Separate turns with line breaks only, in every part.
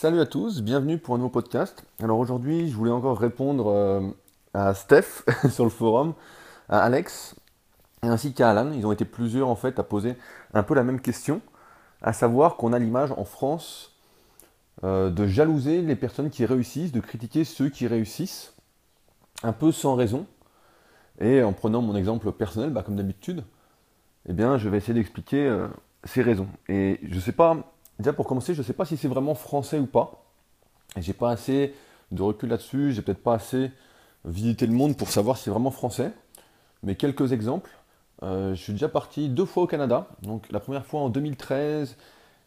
Salut à tous, bienvenue pour un nouveau podcast. Alors aujourd'hui, je voulais encore répondre euh, à Steph sur le forum, à Alex, ainsi qu'à Alan. Ils ont été plusieurs en fait à poser un peu la même question, à savoir qu'on a l'image en France euh, de jalouser les personnes qui réussissent, de critiquer ceux qui réussissent, un peu sans raison. Et en prenant mon exemple personnel, bah, comme d'habitude, eh bien, je vais essayer d'expliquer euh, ces raisons. Et je sais pas, déjà pour commencer, je ne sais pas si c'est vraiment français ou pas. J'ai pas assez de recul là-dessus, j'ai peut-être pas assez visité le monde pour savoir si c'est vraiment français. Mais quelques exemples. Euh, je suis déjà parti deux fois au Canada. Donc la première fois en 2013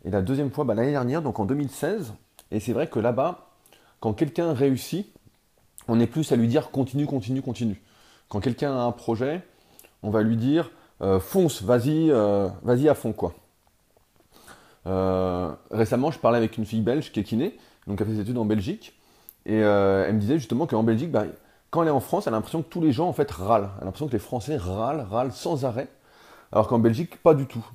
et la deuxième fois bah, l'année dernière, donc en 2016. Et c'est vrai que là-bas, quand quelqu'un réussit, on est plus à lui dire continue, continue, continue. Quand quelqu'un a un projet, on va lui dire euh, fonce, vas-y, euh, vas-y à fond quoi. Euh, récemment, je parlais avec une fille belge qui est kiné, donc a fait ses études en Belgique, et elle me disait justement qu'en Belgique, bah, quand elle est en France, elle a l'impression que tous les gens en fait râlent. Elle a l'impression que les Français râlent, râlent sans arrêt, alors qu'en Belgique, pas du tout.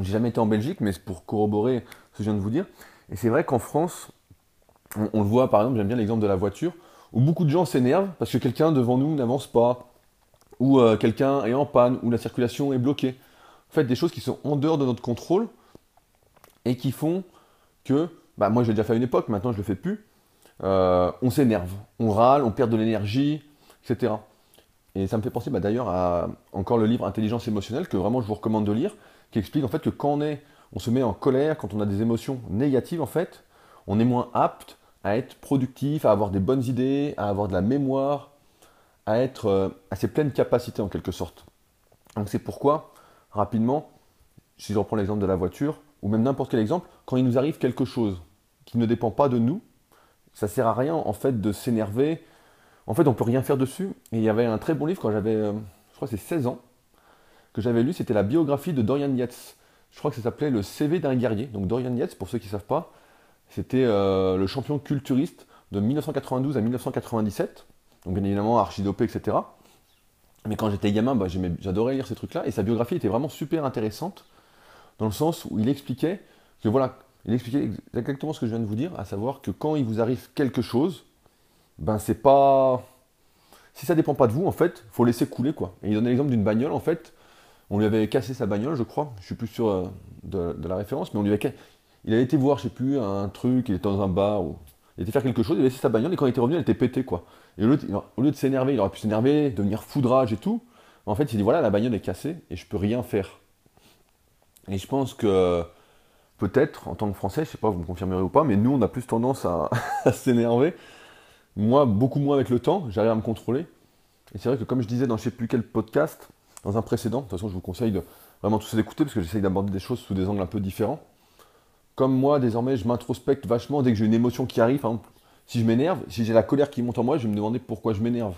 J'ai jamais été en Belgique, mais c'est pour corroborer ce que je viens de vous dire. Et c'est vrai qu'en France, on, on, le voit par exemple, j'aime bien l'exemple de la voiture, où beaucoup de gens s'énervent parce que quelqu'un devant nous n'avance pas, ou euh, quelqu'un est en panne, ou la circulation est bloquée. En fait, des choses qui sont en dehors de notre contrôle et qui font que, bah, moi j'ai déjà fait à une époque, maintenant je le fais plus, euh, on s'énerve, on râle, on perd de l'énergie, etc. Et ça me fait penser bah, d'ailleurs à encore le livre Intelligence émotionnelle que vraiment je vous recommande de lire, qui explique en fait que quand on, est, on se met en colère, quand on a des émotions négatives en fait, on est moins apte à être productif, à avoir des bonnes idées, à avoir de la mémoire, à être euh, à ses pleines capacités en quelque sorte. Donc c'est pourquoi, rapidement, si je reprends l'exemple de la voiture, ou même n'importe quel exemple, quand il nous arrive quelque chose qui ne dépend pas de nous, ça sert à rien en fait de s'énerver. En fait, on peut rien faire dessus. Et il y avait un très bon livre quand j'avais, euh, je crois c'est 16 ans, que j'avais lu, c'était la biographie de Dorian Yates. Je crois que ça s'appelait Le CV d'un guerrier. Donc Dorian Yates, pour ceux qui ne savent pas, c'était euh, le champion culturiste de 1992 à 1997 donc bien évidemment archidopé, etc. Mais quand j'étais gamin, bah, j'adorais lire ces trucs-là, et sa biographie était vraiment super intéressante, dans le sens où il expliquait que voilà, il expliquait exactement ce que je viens de vous dire, à savoir que quand il vous arrive quelque chose, ben c'est pas. Si ça dépend pas de vous, en fait, faut laisser couler quoi. Et il donnait l'exemple d'une bagnole, en fait, on lui avait cassé sa bagnole, je crois, je suis plus sûr euh, de, la référence, mais on lui avait il avait été voir, je sais plus, un truc, il était dans un bar, ou il était faire quelque chose, il avait laissé sa bagnole, et quand il était revenu, elle était pétée, quoi. Et au lieu de, s'énerver, il aurait pu s'énerver, devenir foudrage et tout. En fait, il dit voilà, la bagnole est cassée et je peux rien faire. Et je pense que peut-être, en tant que Français, je sais pas, vous me confirmerez ou pas, mais nous, on a plus tendance à, s'énerver. Moi, beaucoup moins avec le temps, j'arrive à me contrôler. Et c'est vrai que comme je disais dans je sais plus quel podcast, dans un précédent, de toute façon, je vous conseille de vraiment tous écouter parce que j'essaye d'aborder des choses sous des angles un peu différents. Comme moi, désormais, je m'introspecte vachement dès que j'ai une émotion qui arrive. Si je m'énerve, si j'ai la colère qui monte en moi, je vais me demander pourquoi je m'énerve.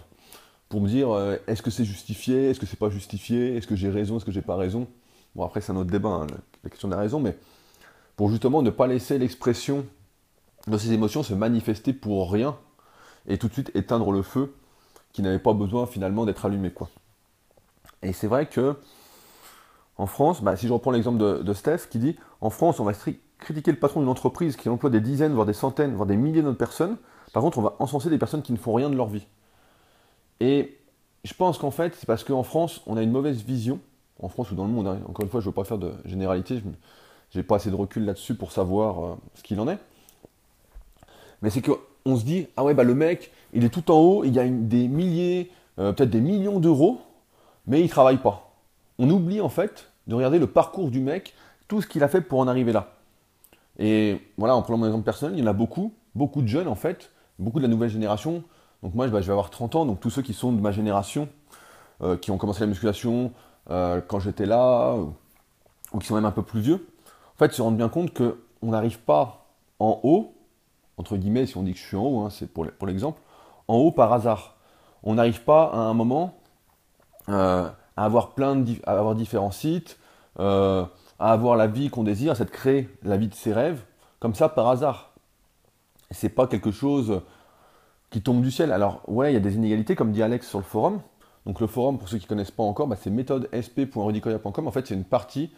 Pour me dire, euh, est-ce que c'est justifié, est-ce que c'est pas justifié, est-ce que j'ai raison, est-ce que j'ai pas raison. Bon, après, c'est un autre débat, hein, la question de la raison, mais pour justement ne pas laisser l'expression de ces émotions se manifester pour rien et tout de suite éteindre le feu qui n'avait pas besoin finalement d'être allumé. Quoi. Et c'est vrai que en France, bah, si je reprends l'exemple de, de, Steph qui dit en France, on va critiquer le patron d'une entreprise qui emploie des dizaines, voire des centaines, voire des milliers d'autres personnes. Par contre, on va encenser des personnes qui ne font rien de leur vie. Et je pense qu'en fait, c'est parce qu'en France, on a une mauvaise vision. En France ou dans le monde, hein. encore une fois, je ne veux pas faire de généralité, je n'ai pas assez de recul là-dessus pour savoir euh, ce qu'il en est. Mais c'est qu'on se dit, ah ouais, bah le mec, il est tout en haut, il gagne des milliers, euh, peut-être des millions d'euros, mais il ne travaille pas. On oublie en fait de regarder le parcours du mec, tout ce qu'il a fait pour en arriver là. Et voilà, en prenant mon exemple personnel, il y en a beaucoup, beaucoup de jeunes en fait, beaucoup de la nouvelle génération. Donc moi, bah, je vais avoir 30 ans, donc tous ceux qui sont de ma génération, euh, qui ont commencé la musculation euh, quand j'étais là, ou qui sont même un peu plus vieux, en fait, se rendent bien compte qu'on n'arrive pas en haut, entre guillemets, si on dit que je suis en haut, hein, c'est pour l'exemple, en haut par hasard. On n'arrive pas à un moment euh, à avoir plein à avoir différents sites, à avoir la vie qu'on désire, c'est de créer la vie de ses rêves, comme ça par hasard. C'est pas quelque chose qui tombe du ciel. Alors ouais, il y a des inégalités, comme dit Alex sur le forum. Donc le forum, pour ceux qui ne connaissent pas encore, bah, c'est méthodesp.rudicoya.com. En fait, c'est une partie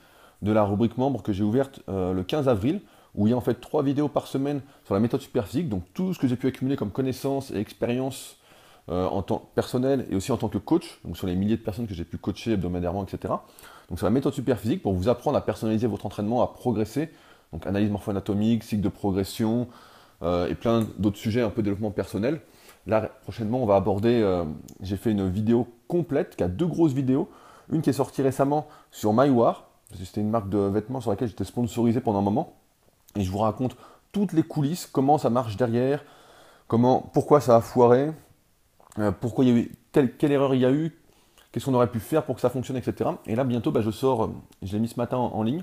de la rubrique membre que j'ai ouverte euh, le 15 avril, où il y a en fait trois vidéos par semaine sur la méthode superphysique, donc tout ce que j'ai pu accumuler comme connaissances et expériences euh, en tant personnel et aussi en tant que coach, donc sur les milliers de personnes que j'ai pu coacher hebdomadairement, etc. Donc sur la méthode superphysique pour vous apprendre à personnaliser votre entraînement, à progresser, donc analyse morpho-anatomique, cycle de progression euh, et plein d'autres sujets un peu développement personnel. Là, prochainement, on va aborder, euh, j'ai fait une vidéo complète, qui a deux grosses vidéos, une qui est sortie récemment sur MyWar, c'était une marque de vêtements sur laquelle j'étais sponsorisé pendant un moment, et je vous raconte toutes les coulisses, comment ça marche derrière, comment, pourquoi ça a foiré, euh, pourquoi y a eu, quelle erreur il y a eu, qu'est-ce qu'on aurait pu faire pour que ça fonctionne, etc. Et là, bientôt, bah, je sors, je l'ai mis ce matin en, ligne,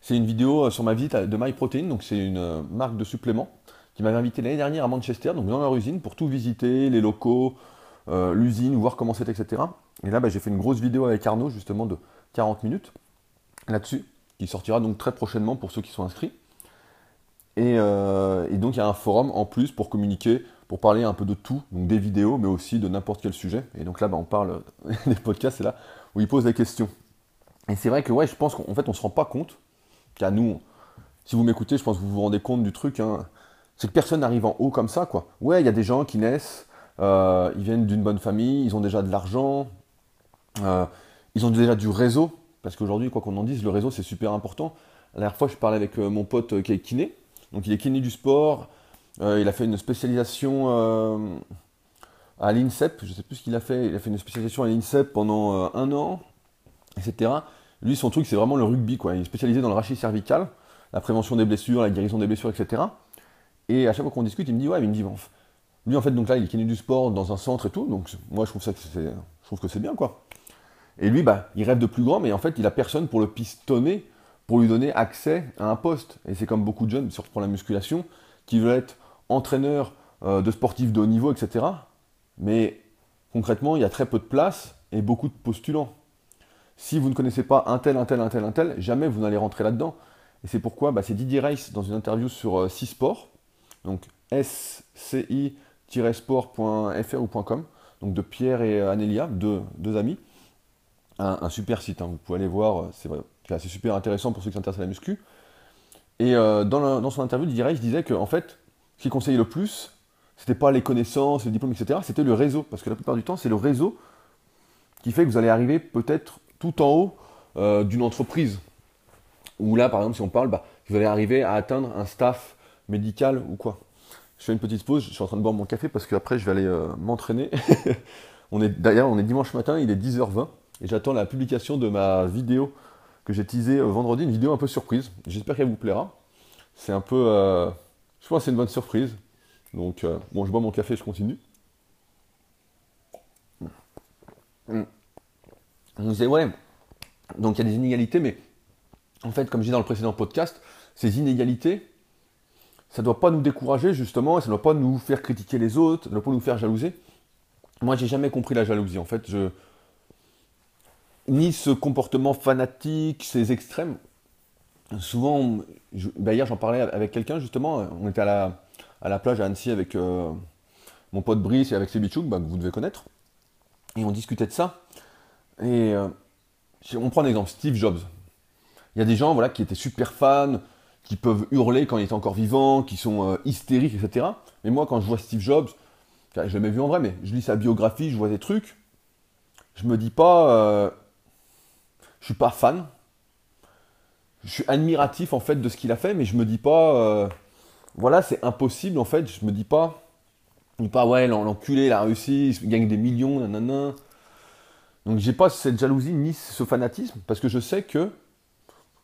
c'est une vidéo euh, sur ma visite de MyProtein, donc c'est une euh, marque de suppléments qui m'avait invité l'année dernière à Manchester, donc dans leur usine, pour tout visiter, les locaux, l'usine, voir comment c'était, etc. Et là, bah, j'ai fait une grosse vidéo avec Arnaud, justement, de 40 minutes là-dessus, qui sortira donc très prochainement pour ceux qui sont inscrits. Et, euh, donc il y a un forum en plus pour communiquer, pour parler un peu de tout, donc des vidéos, mais aussi de n'importe quel sujet. Et donc là, bah, on parle des podcasts, c'est là où ils posent des questions. Et c'est vrai que ouais, je pense qu'en fait, on se rend pas compte qu'à nous, si vous m'écoutez, je pense que vous vous rendez compte du truc. Hein, c'est que personne n'arrive en haut comme ça, quoi. Ouais, il y a des gens qui naissent, euh, ils viennent d'une bonne famille, ils ont déjà de l'argent, euh, ils ont déjà du réseau, parce qu'aujourd'hui, quoi qu'on en dise, le réseau c'est super important. La dernière fois, je parlais avec euh, mon pote qui est kiné, donc il est kiné du sport, il a fait une spécialisation à l'INSEP, je ne sais plus ce qu'il a fait, il a fait une spécialisation à l'INSEP pendant un an, etc. Lui, son truc, c'est vraiment le rugby, quoi. Il est spécialisé dans le rachis cervical, la prévention des blessures, la guérison des blessures, etc. Et à chaque fois qu'on discute, il me dit, ouais, il me dit, lui, en fait, donc là, il est du sport dans un centre et tout, donc moi, je trouve ça que c'est, je trouve que c'est bien, quoi. Et lui, bah, il rêve de plus grand, mais en fait, il a personne pour le pistonner, pour lui donner accès à un poste. Et c'est comme beaucoup de jeunes, surtout pour la musculation, qui veulent être entraîneurs euh, de sportifs de haut niveau, etc. Mais concrètement, il y a très peu de place et beaucoup de postulants. Si vous ne connaissez pas un tel, un tel, un tel, un tel, jamais vous n'allez rentrer là-dedans. Et c'est pourquoi bah, c'est Didier Reiss dans une interview sur euh, sport donc sci-sport.fr ou .com, donc de Pierre et Anélia, deux, amis un, super site. Hein. Vous pouvez aller voir, c'est super intéressant pour ceux qui s'intéressent à la muscu. Et euh, dans, son interview, Didier Reich disait que en fait, ce qu'il conseillait le plus, c'était pas les connaissances, les diplômes, etc. C'était le réseau, parce que la plupart du temps, c'est le réseau qui fait que vous allez arriver peut-être tout en haut euh, d'une entreprise. Ou là, par exemple, si on parle, bah, vous allez arriver à atteindre un staff médical ou quoi. Je fais une petite pause, je suis en train de boire mon café parce qu'après je vais aller euh, m'entraîner. d'ailleurs, on est dimanche matin, il est 10h20 et j'attends la publication de ma vidéo que j'ai teasée euh, vendredi, une vidéo un peu surprise. J'espère qu'elle vous plaira. C'est un peu. Euh, je pense que c'est une bonne surprise. Donc, bon, je bois mon café, je continue. On disait, ouais, donc il y a des inégalités, mais en fait, comme je dis dans le précédent podcast, ces inégalités, ça ne doit pas nous décourager justement, et ça ne doit pas nous faire critiquer les autres, ça ne doit pas nous faire jalouser. Moi, j'ai jamais compris la jalousie. En fait, je, ni ce comportement fanatique, ces extrêmes. Souvent, bah, hier j'en parlais avec quelqu'un justement, on était à la, à la plage à Annecy avec euh, mon pote Brice et avec Sebichuk, bah, que vous devez connaître, et on discutait de ça. Et euh, on prend un exemple, Steve Jobs. Il y a des gens voilà, qui étaient super fans, qui peuvent hurler quand il est encore vivant, qui sont euh, hystériques, etc. Mais moi, quand je vois Steve Jobs, je jamais vu en vrai, mais je lis sa biographie, je vois des trucs, je me dis pas, je suis pas fan. Je suis admiratif en fait de ce qu'il a fait, mais je me dis pas, euh, voilà, c'est impossible en fait. Je me dis pas, je dis pas, ouais, l'enculé, il a réussi, il gagne des millions, nanana. Donc j'ai pas cette jalousie ni ce fanatisme, parce que je sais que,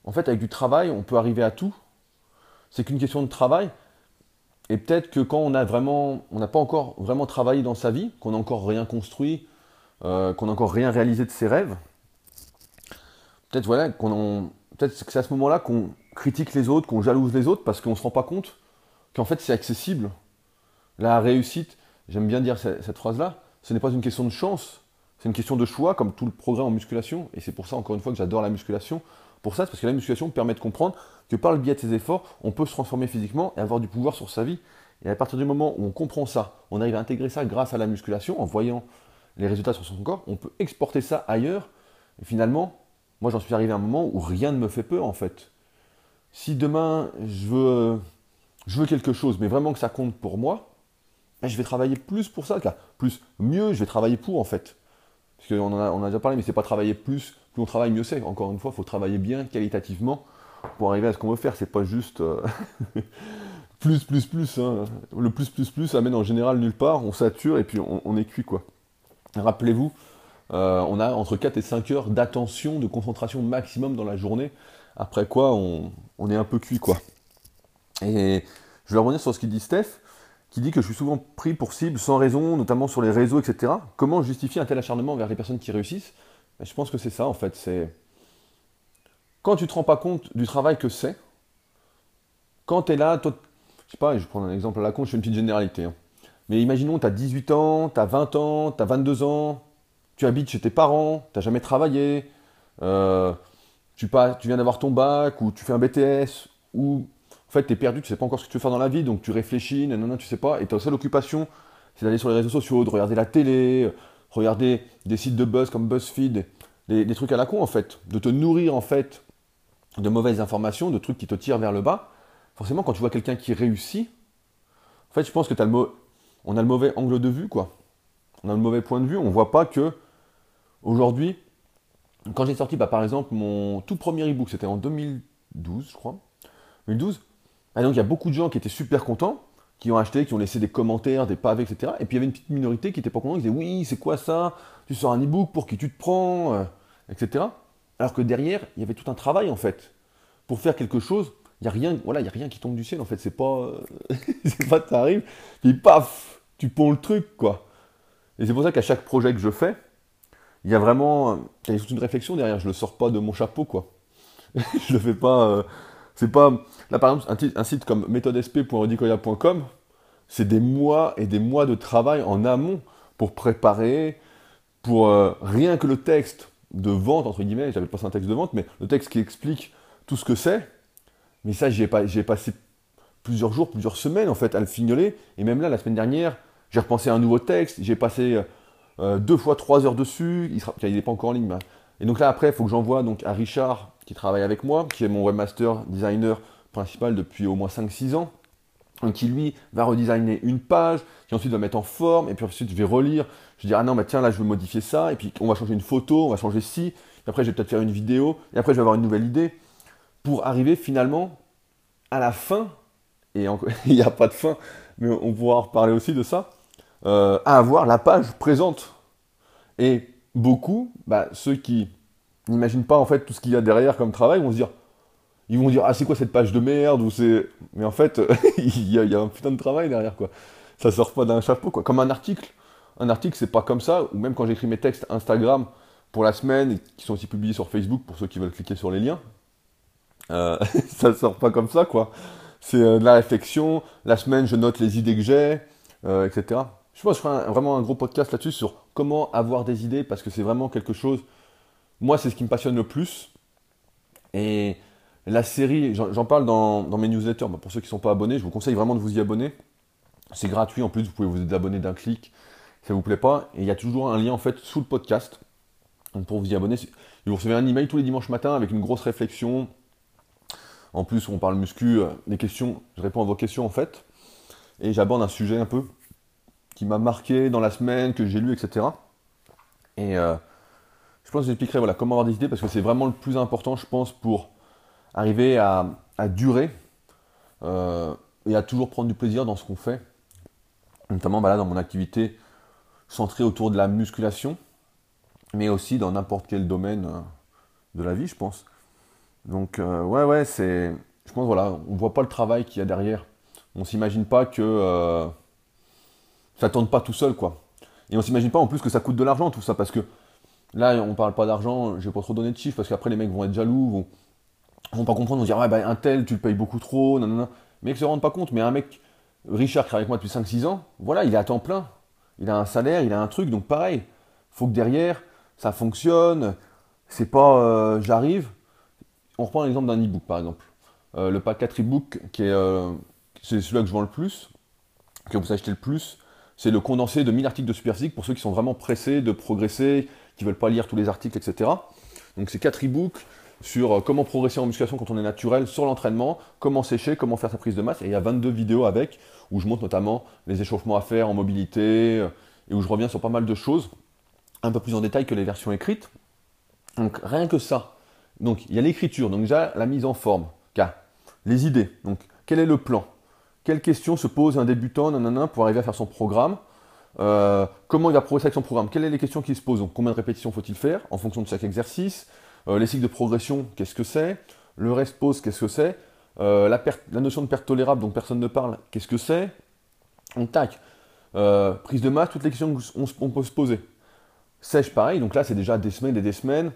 en fait, avec du travail, on peut arriver à tout. C'est qu'une question de travail. Et peut-être que quand on a vraiment, on n'a pas encore vraiment travaillé dans sa vie, qu'on n'a encore rien construit, euh, qu'on n'a encore rien réalisé de ses rêves, peut-être voilà, qu'on peut-être que c'est à ce moment-là qu'on critique les autres, qu'on jalouse les autres, parce qu'on ne se rend pas compte qu'en fait c'est accessible. La réussite, j'aime bien dire cette, phrase-là, ce n'est pas une question de chance, c'est une question de choix, comme tout le progrès en musculation, et c'est pour ça encore une fois que j'adore la musculation. Pour ça, c'est parce que la musculation permet de comprendre que par le biais de ses efforts, on peut se transformer physiquement et avoir du pouvoir sur sa vie. Et à partir du moment où on comprend ça, on arrive à intégrer ça grâce à la musculation, en voyant les résultats sur son corps, on peut exporter ça ailleurs. Et finalement, moi, j'en suis arrivé à un moment où rien ne me fait peur, en fait. si demain je veux, je veux quelque chose, mais vraiment que ça compte pour moi, ben, je vais travailler plus pour ça, plus, mieux, je vais travailler pour en fait. Parce qu'on en a, on déjà parlé, mais c'est pas travailler plus, plus on travaille, mieux c'est. Encore une fois, il faut travailler bien, qualitativement, pour arriver à ce qu'on veut faire. C'est pas juste euh, plus, plus, plus. Hein. Le plus, plus, plus, ça mène en général nulle part. On sature et puis on, est cuit, quoi. Rappelez-vous, euh, on a entre 4 et 5 heures d'attention, de concentration maximum dans la journée. Après quoi, on, est un peu cuit, quoi. Et je vais revenir sur ce qu'il dit Steph, qui dit que je suis souvent pris pour cible sans raison, notamment sur les réseaux, etc. Comment justifier un tel acharnement vers les personnes qui réussissent? Ben, Je pense que c'est ça, en fait. C'est quand tu te rends pas compte du travail que c'est, quand tu es là, toi, je sais pas, je vais prendre un exemple à la con, je fais une petite généralité. Hein. Mais imaginons, tu as 18 ans, tu as 20 ans, tu as 22 ans, tu habites chez tes parents, tu n'as jamais travaillé, euh, tu, pas, tu viens d'avoir ton bac, ou tu fais un BTS, ou en fait tu es perdu, tu sais pas encore ce que tu veux faire dans la vie, donc tu réfléchis, non, tu sais pas, et ta seule occupation, c'est d'aller sur les réseaux sociaux, de regarder la télé, regarder des sites de buzz comme BuzzFeed, des, trucs à la con en fait, de te nourrir en fait de mauvaises informations, de trucs qui te tirent vers le bas, forcément, quand tu vois quelqu'un qui réussit, en fait, je pense que as le on a le mauvais angle de vue, quoi. On a le mauvais point de vue. On voit pas que, aujourd'hui, quand j'ai sorti, bah, par exemple, mon tout premier e-book, c'était en 2012, je crois. 2012. Et donc, il y a beaucoup de gens qui étaient super contents, qui ont acheté, qui ont laissé des commentaires, des pavés, etc. Et puis, il y avait une petite minorité qui n'était pas contente, qui disait Oui, c'est quoi ça? Tu sors un e-book, pour qui tu te prends euh, etc. Alors que derrière, il y avait tout un travail en fait. Pour faire quelque chose, il n'y a rien, voilà, il a rien qui tombe du ciel en fait. C'est pas, c'est pas, t'arrives, puis paf, tu ponds le truc quoi. Et c'est pour ça qu'à chaque projet que je fais, il y a vraiment, il y a toute une réflexion derrière. Je le sors pas de mon chapeau quoi. je le fais pas. Euh, c'est pas. Là par exemple, un, site comme méthodesp.redicoya.com, c'est des mois et des mois de travail en amont pour préparer, pour euh, rien que le texte de vente, entre guillemets, j'avais pas un texte de vente, mais le texte qui explique tout ce que c'est. Mais ça, j'ai passé plusieurs jours, plusieurs semaines en fait à le fignoler. Et même là, la semaine dernière, j'ai repensé à un nouveau texte. J'ai passé euh, deux fois trois heures dessus. Il n'est pas encore en ligne. Et donc là, après, il faut que j'envoie donc à Richard, qui travaille avec moi, qui est mon webmaster designer principal depuis au moins 5-6 ans qui lui va redesigner une page, qui ensuite va mettre en forme, et puis ensuite je vais relire, je vais dire ah non bah tiens là je veux modifier ça, et puis on va changer une photo, on va changer ci, et après je vais peut-être faire une vidéo, et après je vais avoir une nouvelle idée, pour arriver finalement à la fin, et il n'y a pas de fin, mais on pourra reparler aussi de ça, euh, à avoir la page présente. Et beaucoup, bah, ceux qui n'imaginent pas en fait tout ce qu'il y a derrière comme travail. Vont se dire ils vont dire ah c'est quoi cette page de merde mais en fait il, y a, un putain de travail derrière quoi. Ça sort pas d'un chapeau quoi. Comme un article. Un article c'est pas comme ça ou même quand j'écris mes textes Instagram pour la semaine qui sont aussi publiés sur Facebook pour ceux qui veulent cliquer sur les liens euh, ça sort pas comme ça quoi. C'est euh, de la réflexion. La semaine je note les idées que j'ai euh, etc je pense que je ferai vraiment un gros podcast là-dessus sur comment avoir des idées parce que c'est vraiment quelque chose moi c'est ce qui me passionne le plus et la série, j'en parle dans, mes newsletters, pour ceux qui ne sont pas abonnés, je vous conseille vraiment de vous y abonner. C'est gratuit en plus, vous pouvez vous abonner d'un clic, ça vous plaît pas. Et il y a toujours un lien en fait sous le podcast. Pour vous y abonner, vous recevez un email tous les dimanches matin avec une grosse réflexion. En plus, on parle muscu, euh, des questions, je réponds à vos questions en fait. Et j'aborde un sujet un peu qui m'a marqué dans la semaine, que j'ai lu, etc. Et je pense que j'expliquerai voilà, comment avoir des idées parce que c'est vraiment le plus important, je pense, pour arriver à, durer euh, et à toujours prendre du plaisir dans ce qu'on fait. Notamment bah dans mon activité centrée autour de la musculation, mais aussi dans n'importe quel domaine euh, de la vie, je pense. Donc, euh, ouais, ouais, c'est. Je pense, voilà, on voit pas le travail qu'il y a derrière. On s'imagine pas que ça tourne pas tout seul, quoi. Et on s'imagine pas en plus que ça coûte de l'argent, tout ça, parce que là, on parle pas d'argent, je vais pas trop donner de chiffres, parce qu'après, les mecs vont être jaloux, vont, vont pas comprendre, vont dire, ouais, bah, un tel, tu le payes beaucoup trop, non. Mais ils se rendent pas compte. Mais un mec, Richard, qui travaille avec moi depuis 5-6 ans, voilà, il est à temps plein. Il a un salaire, il a un truc, donc pareil. faut que derrière, ça fonctionne. C'est pas, euh, j'arrive. On reprend l'exemple d'un e-book, par exemple. Euh, le pack 4 e-book, qui est, euh, c'est celui-là que je vends le plus, que vous achetez le plus. C'est le condensé de 1000 articles de Superphysique pour ceux qui sont vraiment pressés de progresser, qui veulent pas lire tous les articles, etc. Donc c'est 4 e-books sur euh, comment progresser en musculation quand on est naturel, sur l'entraînement, comment sécher, comment faire sa prise de masse. Et il y a 22 vidéos avec, où je montre notamment les échauffements à faire en mobilité, euh, et où je reviens sur pas mal de choses, un peu plus en détail que les versions écrites. Donc rien que ça. Donc il y a l'écriture, donc déjà la mise en forme, les idées. Donc quel est le plan? Quelles questions se pose un débutant nanana, pour arriver à faire son programme? Euh, Comment il va progresser avec son programme? Quelles sont les questions qui se posent? Combien de répétitions faut-il faire en fonction de chaque exercice? Euh, Les cycles de progression, qu'est-ce que c'est? Le rest pause, qu'est-ce que c'est? Euh, la, notion de perte tolérable, dont personne ne parle, qu'est-ce que c'est? Tac. prise de masse, toutes les questions qu'on peut se poser. Sèche, pareil, donc là c'est déjà des semaines et des semaines,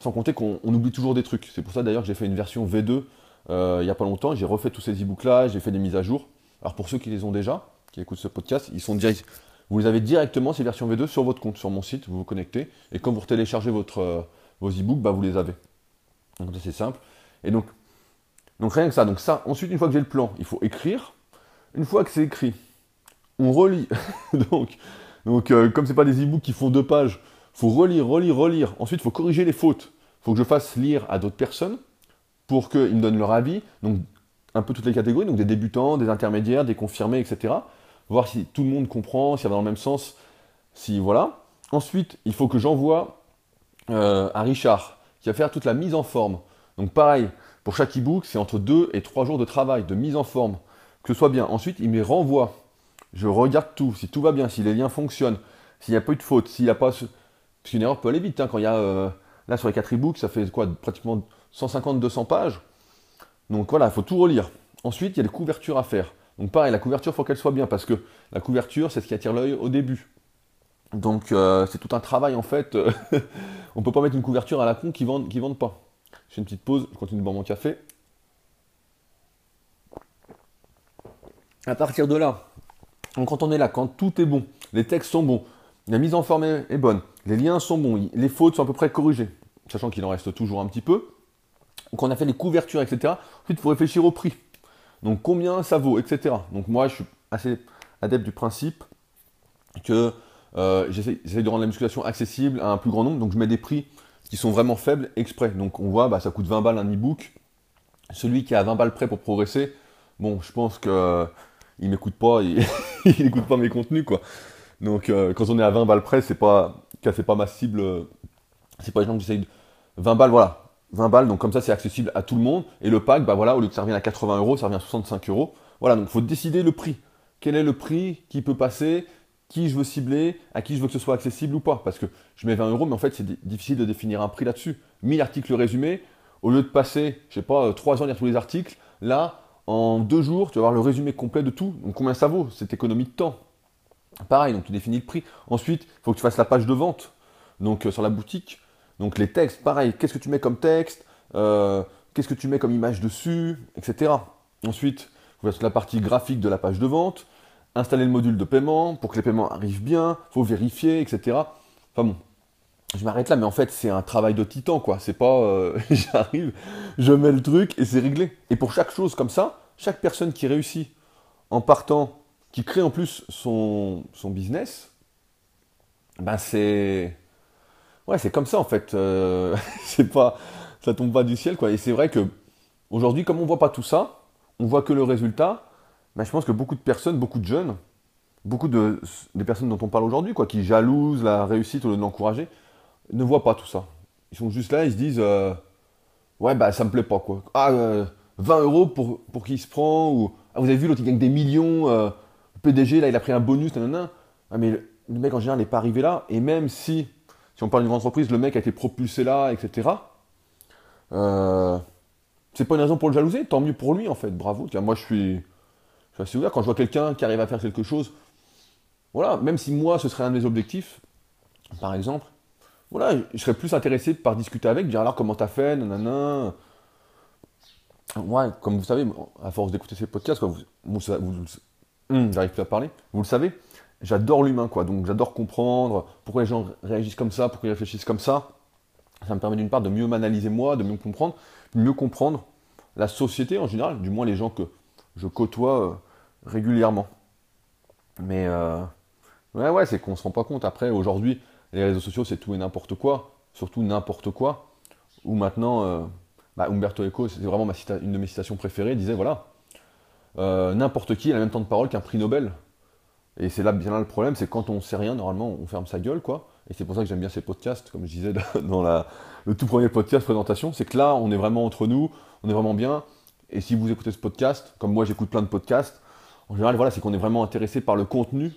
sans compter qu'on oublie toujours des trucs. C'est pour ça d'ailleurs que j'ai fait une version V2 il n'y a pas longtemps, j'ai refait tous ces e-books là, j'ai fait des mises à jour. Alors pour ceux qui les ont déjà, qui écoutent ce podcast, ils sont direct, vous les avez directement, ces versions V2, sur votre compte, sur mon site, vous vous connectez, et quand vous téléchargez votre, euh, vos e-books, bah, vous les avez. Donc c'est simple. Et donc, donc rien que ça. Donc ça, ensuite, une fois que j'ai le plan, il faut écrire. Une fois que c'est écrit, on relit. donc, donc euh, comme ce pas des e-books qui font deux pages, il faut relire, relire, relire. Ensuite, il faut corriger les fautes. Il faut que je fasse lire à d'autres personnes pour qu'ils me donnent leur avis. Donc un peu toutes les catégories, donc des débutants, des intermédiaires, des confirmés, etc voir si tout le monde comprend, si ça va dans le même sens, si voilà. Ensuite, il faut que j'envoie euh, à Richard, qui va faire toute la mise en forme. Donc pareil, pour chaque e-book, c'est entre 2 et 3 jours de travail, de mise en forme, que ce soit bien. Ensuite, il me renvoie. Je regarde tout, si tout va bien, si les liens fonctionnent, s'il n'y a pas eu de faute, s'il n'y a pas... Parce qu'une erreur peut aller vite, hein, quand il y a... Euh, là, sur les 4 e-books, ça fait quoi? Pratiquement 150-200 pages. Donc voilà, il faut tout relire. Ensuite, il y a des couvertures à faire. Donc pareil, la couverture, il faut qu'elle soit bien, parce que la couverture, c'est ce qui attire l'œil au début. Donc euh, c'est tout un travail en fait. on ne peut pas mettre une couverture à la con qui ne vendent, qui vendent pas. Je une petite pause, je continue de boire mon café. À partir de là, quand on est là, quand tout est bon, les textes sont bons, la mise en forme est, bonne, les liens sont bons, les fautes sont à peu près corrigées, sachant qu'il en reste toujours un petit peu. Donc on a fait les couvertures, etc. Ensuite, il faut réfléchir au prix. Donc combien ça vaut, etc. Donc moi, je suis assez adepte du principe que euh, j'essaie de rendre la musculation accessible à un plus grand nombre, donc je mets des prix qui sont vraiment faibles exprès. Donc on voit, bah, ça coûte 20 balles un e-book. Celui qui a 20 balles prêt pour progresser, bon, je pense euh, il m'écoute pas, il, n'écoute pas mes contenus, quoi. Donc euh, quand on est à 20 balles près, c'est pas, c'est pas ma cible, c'est pas les gens qui essayent de... 20 balles, voilà, 20 balles, donc comme ça c'est accessible à tout le monde. Et le pack, bah voilà, au lieu que ça revienne à 80 euros, ça revient à 65 euros. Voilà, donc il faut décider le prix. Quel est le prix qui peut passer Qui je veux cibler À qui je veux que ce soit accessible ou pas? Parce que je mets 20 euros, mais en fait c'est difficile de définir un prix là-dessus. 1000 articles résumés, au lieu de passer, je sais pas, 3 ans à lire tous les articles, là, en 2 jours, tu vas avoir le résumé complet de tout. Donc combien ça vaut Cette économie de temps? Pareil, donc tu définis le prix. Ensuite, il faut que tu fasses la page de vente. Donc euh, sur la boutique, donc les textes, pareil, qu'est-ce que tu mets comme texte, euh, qu'est-ce que tu mets comme image dessus, etc. Ensuite, vous la partie graphique de la page de vente, installer le module de paiement pour que les paiements arrivent bien, faut vérifier, etc. Enfin bon, je m'arrête là, mais en fait, c'est un travail de titan, quoi. C'est pas, euh, j'arrive, je mets le truc et c'est réglé. Et pour chaque chose comme ça, chaque personne qui réussit en partant, qui crée en plus son, son business, ben c'est Ouais, c'est comme ça en fait. Euh, c'est pas, ça tombe pas du ciel quoi. Et c'est vrai que aujourd'hui, comme on voit pas tout ça, on voit que le résultat. Ben, je pense que beaucoup de personnes, beaucoup de jeunes, beaucoup de des personnes dont on parle aujourd'hui, quoi, qui jalousent la réussite au lieu de l'encourager, ne voient pas tout ça. Ils sont juste là, ils se disent, euh, ouais bah ça me plaît pas quoi. Ah 20 euh, euros pour pour qui se prend ou ah, vous avez vu l'autre il gagne des millions. le PDG là il a pris un bonus, nanana. Ah, mais le, le mec en général n'est pas arrivé là. Et même si si on parle d'une grande entreprise, le mec a été propulsé là, etc. Euh, c'est pas une raison pour le jalouser, tant mieux pour lui en fait, bravo. moi je suis, je suis assez ouvert quand je vois quelqu'un qui arrive à faire quelque chose. Voilà, même si moi ce serait un de mes objectifs, par exemple, voilà, je serais plus intéressé par discuter avec, dire alors comment t'as fait, nanana. Ouais, comme vous savez, à force d'écouter ces podcasts, vous, vous, hum, j'arrive plus à parler, vous le savez, j'adore l'humain, quoi. Donc j'adore comprendre pourquoi les gens réagissent comme ça, pourquoi ils réfléchissent comme ça. Ça me permet d'une part de mieux m'analyser moi, de mieux comprendre, de mieux comprendre la société en général, du moins les gens que je côtoie euh, régulièrement. Mais euh, ouais, ouais, c'est qu'on se rend pas compte. Après, aujourd'hui, les réseaux sociaux, c'est tout et n'importe quoi, surtout n'importe quoi. Ou maintenant, euh, bah, Umberto Eco, c'est vraiment ma une de mes citations préférées, disait voilà, n'importe qui a le même temps de parole qu'un prix Nobel. Et c'est là bien là le problème, c'est quand on sait rien, normalement, on ferme sa gueule, quoi. Et c'est pour ça que j'aime bien ces podcasts, comme je disais dans la, le tout premier podcast présentation, c'est que là, on est vraiment entre nous, on est vraiment bien. Et si vous écoutez ce podcast, comme moi j'écoute plein de podcasts, en général, voilà, c'est qu'on est vraiment intéressé par le contenu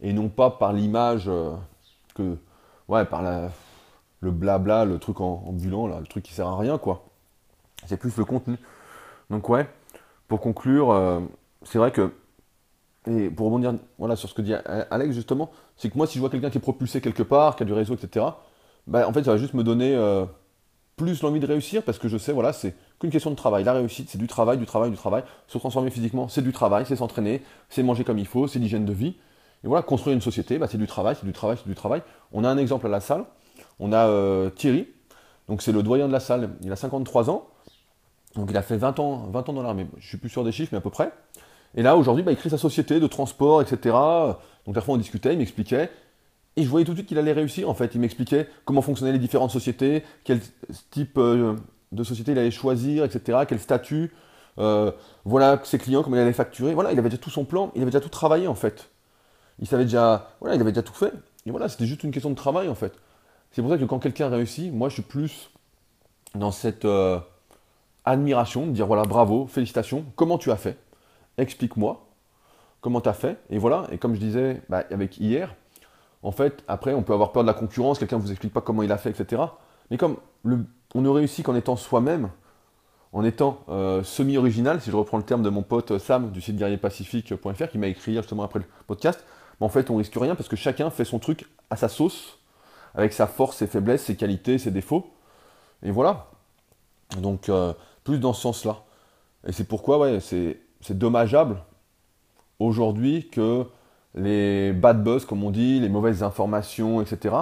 et non pas par l'image euh, que, ouais, par la, le blabla, le truc en, ambulant, là, le truc qui sert à rien, quoi. C'est plus le contenu. Donc ouais, pour conclure, euh, c'est vrai que, et pour rebondir voilà, sur ce que dit Alex justement, c'est que moi si je vois quelqu'un qui est propulsé quelque part, qui a du réseau, etc., bah, en fait ça va juste me donner euh, plus l'envie de réussir parce que je sais, voilà, c'est qu'une question de travail. La réussite, c'est du travail, du travail, du travail. Se transformer physiquement, c'est du travail, c'est s'entraîner, c'est manger comme il faut, c'est l'hygiène de vie. Et voilà, construire une société, bah, c'est du travail, c'est du travail, c'est du travail. On a un exemple à la salle. On a euh, Thierry, donc c'est le doyen de la salle. Il a 53 ans. Donc il a fait 20 ans, 20 ans dans l'armée. Je suis plus sûr des chiffres, mais à peu près. Et là, aujourd'hui, bah, il crée sa société de transport, etc. Donc la fois, on discutait, il m'expliquait. Et je voyais tout de suite qu'il allait réussir, en fait. Il m'expliquait comment fonctionnaient les différentes sociétés, quel type euh, de société il allait choisir, etc., quel statut, euh, voilà ses clients, comment il allait facturer. Voilà, il avait déjà tout son plan, il avait déjà tout travaillé, en fait. Il savait déjà, voilà, il avait déjà tout fait. Et voilà, c'était juste une question de travail, en fait. C'est pour ça que quand quelqu'un réussit, moi, je suis plus dans cette euh, admiration, de dire, voilà, bravo, félicitations, comment tu as fait? Explique-moi comment tu as fait. Et voilà, et comme je disais bah, avec hier, en fait, après, on peut avoir peur de la concurrence, quelqu'un ne vous explique pas comment il a fait, etc. Mais comme on ne réussit qu'en étant soi-même, en étant euh, semi-original, si je reprends le terme de mon pote Sam du site guerrierpacifique.fr qui m'a écrit justement après le podcast, en fait, on risque rien parce que chacun fait son truc à sa sauce, avec sa force, ses faiblesses, ses qualités, ses défauts. Et voilà. Donc, euh, plus dans ce sens-là. Et c'est pourquoi, ouais, c'est dommageable aujourd'hui que les bad buzz, comme on dit, les mauvaises informations, etc.,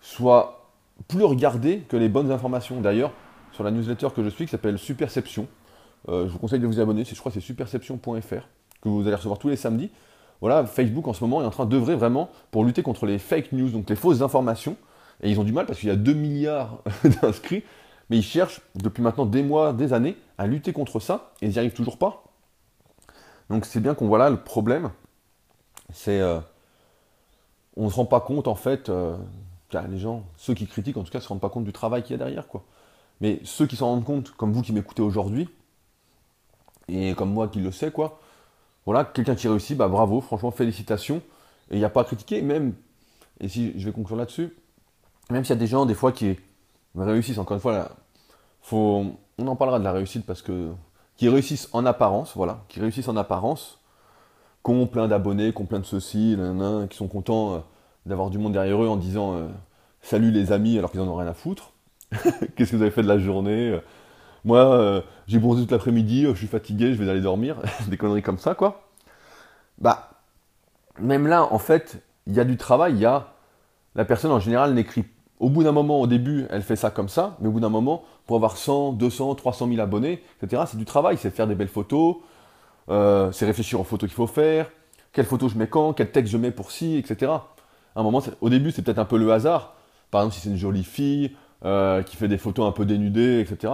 soient plus regardées que les bonnes informations. D'ailleurs, sur la newsletter que je suis, qui s'appelle Superception, euh, je vous conseille de vous abonner, je crois que c'est superception.fr, que vous allez recevoir tous les samedis. Voilà, Facebook en ce moment est en train d'œuvrer vraiment pour lutter contre les fake news, donc les fausses informations. Et ils ont du mal parce qu'il y a 2 milliards d'inscrits, mais ils cherchent depuis maintenant des mois, des années, à lutter contre ça, et ils n'y arrivent toujours pas. Donc c'est bien qu'on voit là le problème, c'est euh, on ne se rend pas compte en fait, euh, les gens, ceux qui critiquent en tout cas, ne se rendent pas compte du travail qu'il y a derrière quoi. Mais ceux qui s'en rendent compte, comme vous qui m'écoutez aujourd'hui, et comme moi qui le sais quoi, voilà, quelqu'un qui réussit, bah bravo, franchement félicitations. Et il n'y a pas à critiquer, même, et si je vais conclure là-dessus, même s'il y a des gens des fois qui réussissent, encore une fois, là, faut, on en parlera de la réussite parce que qui réussissent en apparence, voilà, qui réussissent en apparence, qui ont plein d'abonnés, qui ont plein de ceci, qui sont contents euh, d'avoir du monde derrière eux en disant euh, salut les amis alors qu'ils en ont rien à foutre. Qu'est-ce que vous avez fait de la journée euh, Moi, j'ai bronzé toute l'après-midi, je suis fatigué, je vais aller dormir. Des conneries comme ça, quoi. Bah, même là, en fait, il y a du travail, il y a. La personne en général n'écrit. Au bout d'un moment, au début, elle fait ça comme ça, mais au bout d'un moment, pour avoir 100, 200, 300 000 abonnés, etc., c'est du travail, c'est faire des belles photos, euh, c'est réfléchir aux photos qu'il faut faire, quelle photo je mets quand, quel texte je mets pour ci, etc. À un moment, au début, c'est peut-être un peu le hasard. Par exemple, si c'est une jolie fille euh, qui fait des photos un peu dénudées, etc.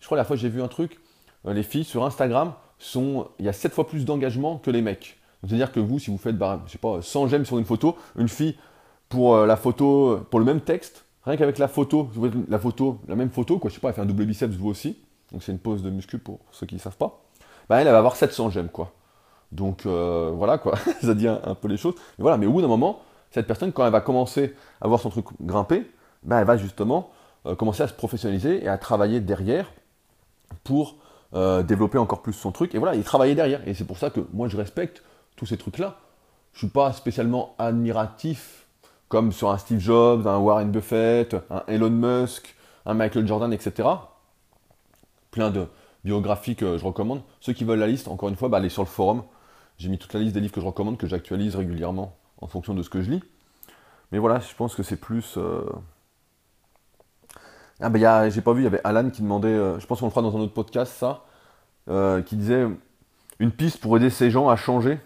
Je crois la fois j'ai vu un truc, euh, les filles sur Instagram sont, il y a 7 fois plus d'engagement que les mecs. C'est-à-dire que vous, si vous faites, bah, je sais pas, 100 j'aime sur une photo, une fille pour la photo, pour le même texte, rien qu'avec la photo, la photo, la même photo, quoi, je sais pas, elle fait un double biceps vous aussi, donc c'est une pose de muscu pour ceux qui ne savent pas. Bah, elle, va avoir 700 j'aime, quoi. Donc euh, voilà, quoi, ça dit un, peu les choses. Mais voilà, mais au bout d'un moment, cette personne, quand elle va commencer à voir son truc grimper, bah, elle va justement euh, commencer à se professionnaliser et à travailler derrière pour euh, développer encore plus son truc. Et voilà, il travailler derrière. Et c'est pour ça que moi, je respecte tous ces trucs-là. Je suis pas spécialement admiratif comme sur un Steve Jobs, un Warren Buffett, un Elon Musk, un Michael Jordan, etc. Plein de, biographie que je recommande. Ceux qui veulent la liste, encore une fois, bah, allez sur le forum. J'ai mis toute la liste des livres que je recommande, que j'actualise régulièrement en fonction de ce que je lis. Mais voilà, je pense que c'est plus. Euh, ah ben j'ai pas vu, il y avait Alan qui demandait, euh, je pense qu'on le fera dans un autre podcast, ça, euh, qui disait une piste pour aider ces gens à changer.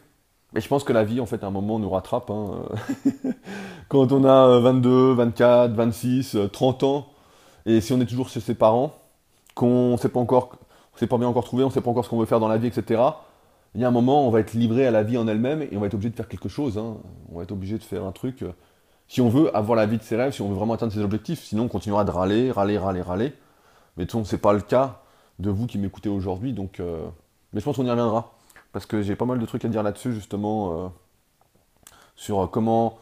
Mais je pense que la vie, en fait, à un moment, nous rattrape. Hein. Quand on a 22, 24, 26, 30 ans, et si on est toujours chez ses parents, qu'on ne sait pas encore, on s'est pas bien encore trouvé, on ne sait pas encore ce qu'on veut faire dans la vie, etc. Il y a un moment, on va être livré à la vie en elle-même et on va être obligé de faire quelque chose. hein. On va être obligé de faire un truc. euh, si on veut avoir la vie de ses rêves, si on veut vraiment atteindre ses objectifs, sinon on continuera de râler, râler, râler, râler. Mais de toute façon, c'est pas le cas de vous qui m'écoutez aujourd'hui, donc. euh, Mais je pense qu'on y reviendra parce que j'ai pas mal de trucs à dire là-dessus justement euh, sur comment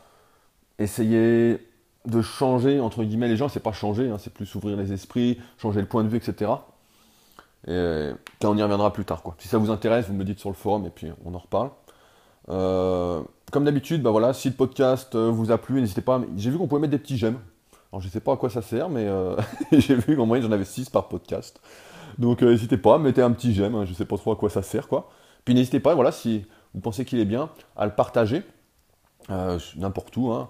essayer de changer entre guillemets les gens. C'est pas changer, hein, c'est plus ouvrir les esprits, changer le point de vue, etc. Et puis on y reviendra plus tard. Quoi. Si ça vous intéresse, vous me dites sur le forum et puis on en reparle. Euh, comme d'habitude, bah voilà, si le podcast euh, vous a plu, n'hésitez pas. J'ai vu qu'on pouvait mettre des petits j'aime. Alors je sais pas à quoi ça sert, mais euh, j'ai vu qu'en moyenne j'en avais 6 par podcast. Donc euh, n'hésitez pas, mettez un petit j'aime, hein, je sais pas trop à quoi ça sert quoi. Puis n'hésitez pas, voilà, si vous pensez qu'il est bien, à le partager. euh, n'importe où, hein.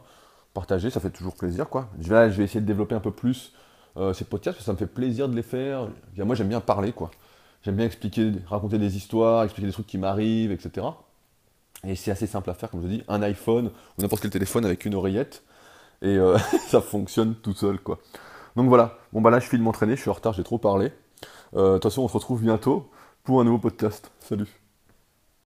Partager, ça fait toujours plaisir quoi. Je vais, essayer de développer un peu plus euh, ces podcasts, parce que ça me fait plaisir de les faire. Moi j'aime bien parler quoi. J'aime bien expliquer, raconter des histoires, expliquer des trucs qui m'arrivent, etc. Et c'est assez simple à faire, comme je dis, un iPhone ou n'importe quel téléphone avec une oreillette, et euh, ça fonctionne tout seul, quoi. Donc voilà, bon bah là je file m'entraîner, je suis en retard, j'ai trop parlé. De toute façon, on se retrouve bientôt pour un nouveau podcast. Salut